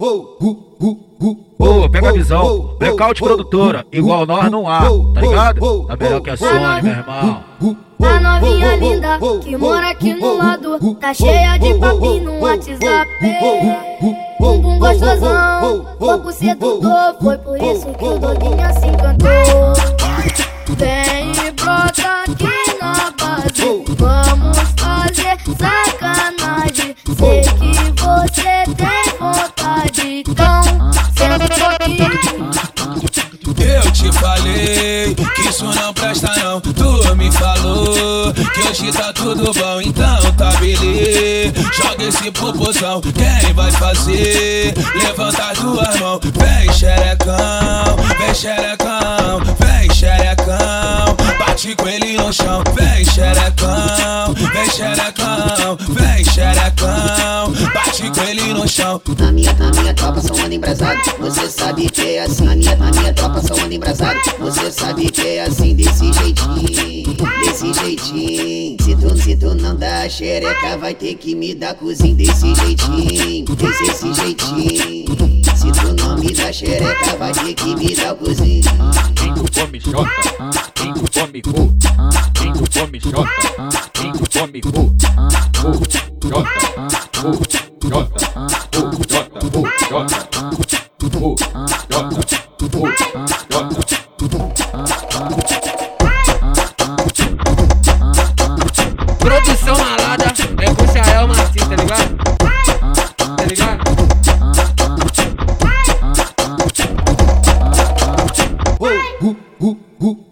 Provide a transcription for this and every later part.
Ô, pega a visão, blackout produtora, igual nós não há, tá ligado? Tá melhor que a Sony, meu irmão. A novinha linda que mora aqui no lado, tá cheia de papi no WhatsApp. Bumbum gostosão, corpo sedutor, foi por isso que o doguinho se encantou. Vem e brota aqui na base, vamos fazer sacanagem. Sei que você tem falei que isso não presta não. Tu me falou que hoje tá tudo bom Então tá beleza. Joga esse popozão, quem vai fazer? Levanta as duas mãos Vem xerecão, vem xerecão Vem xerecão. Bate com ele no chão Vem xerecão, vem xerecão Vem xerecão. Bate com ele no chão. Na minha, na minha tropa são ando embrasado Você sabe que é assim Na minha, são ando embrasado. Você sabe que é assim Desse jeitinho, desse jeitinho. Se tu, se tu não dá xereca Vai ter que me dar cozinho Desse jeitinho, desse, jeitinho. Se tu não me dá xereca Vai ter que me dar cozinho. Quem tu come jota, quem tu come cu, quem tu come jota, quem tu come cu, cu, jota, cu, jota, cu, jota, cu, jota, cu, jota. Produção malada, é com o Chael Martins, tá ligado? Tá ligado?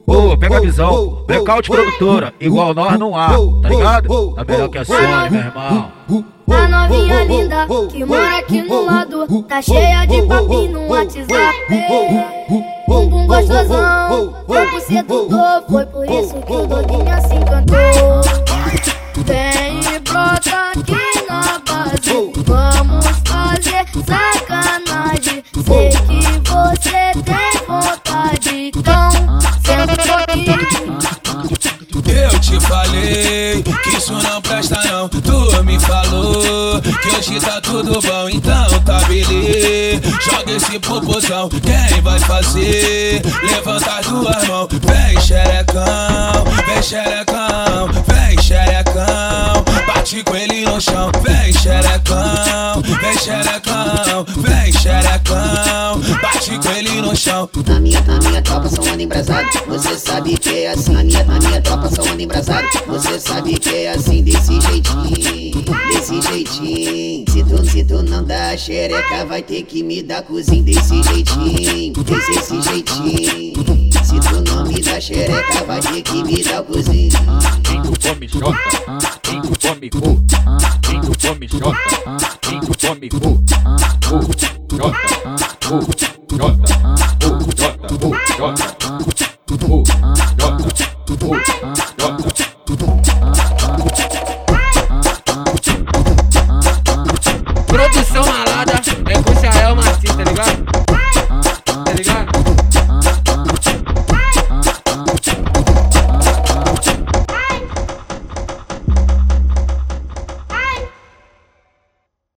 Ô, pega a visão, blackout produtora, igual nós não há, tá ligado? Tá melhor que a Sony, meu irmão. A novinha linda que mora aqui no lado, tá cheia de papi no WhatsApp. Bumbum gostosão, corpo sedutor, foi por isso que o doguinho se encantou. Vem e brota falei que isso não presta não. Tu me falou que hoje tá tudo bom Então tá beleza. Joga esse popozão, quem vai fazer? Levanta as duas mãos Vem xerecão, vem xerecão Vem xerecão. Bate com ele no chão Vem xerecão, vem xerecão Vem xerecão Bate com ele no chão. Na minha, na minha tropa são ando embrasado Você sabe que é assim. Na minha, na minha tropa são ando embrasado Você sabe que é assim Desse jeitinho, desse jeitinho. Se tu, se tu não dá xereca Vai ter que me dar cozinho Desse jeitinho, desse, desse jeitinho. Se tu não me dá xereca Vai ter que me dar cozinho. Quem tu come jota, quem tu come cu, quem tu come jota, von me Jolta, Jolta,